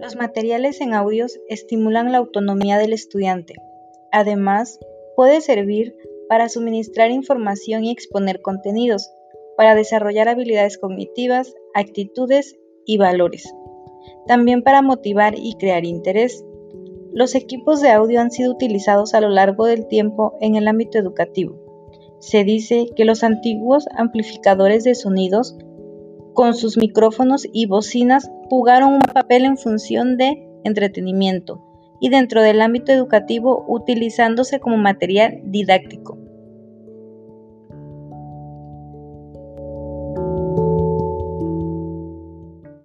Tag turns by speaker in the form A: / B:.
A: Los materiales en audios estimulan la autonomía del estudiante. Además, puede servir para suministrar información y exponer contenidos, para desarrollar habilidades cognitivas, actitudes y valores. También para motivar y crear interés. Los equipos de audio han sido utilizados a lo largo del tiempo en el ámbito educativo. Se dice que los antiguos amplificadores de sonidos con sus micrófonos y bocinas jugaron un papel en función de entretenimiento y dentro del ámbito educativo utilizándose como material didáctico.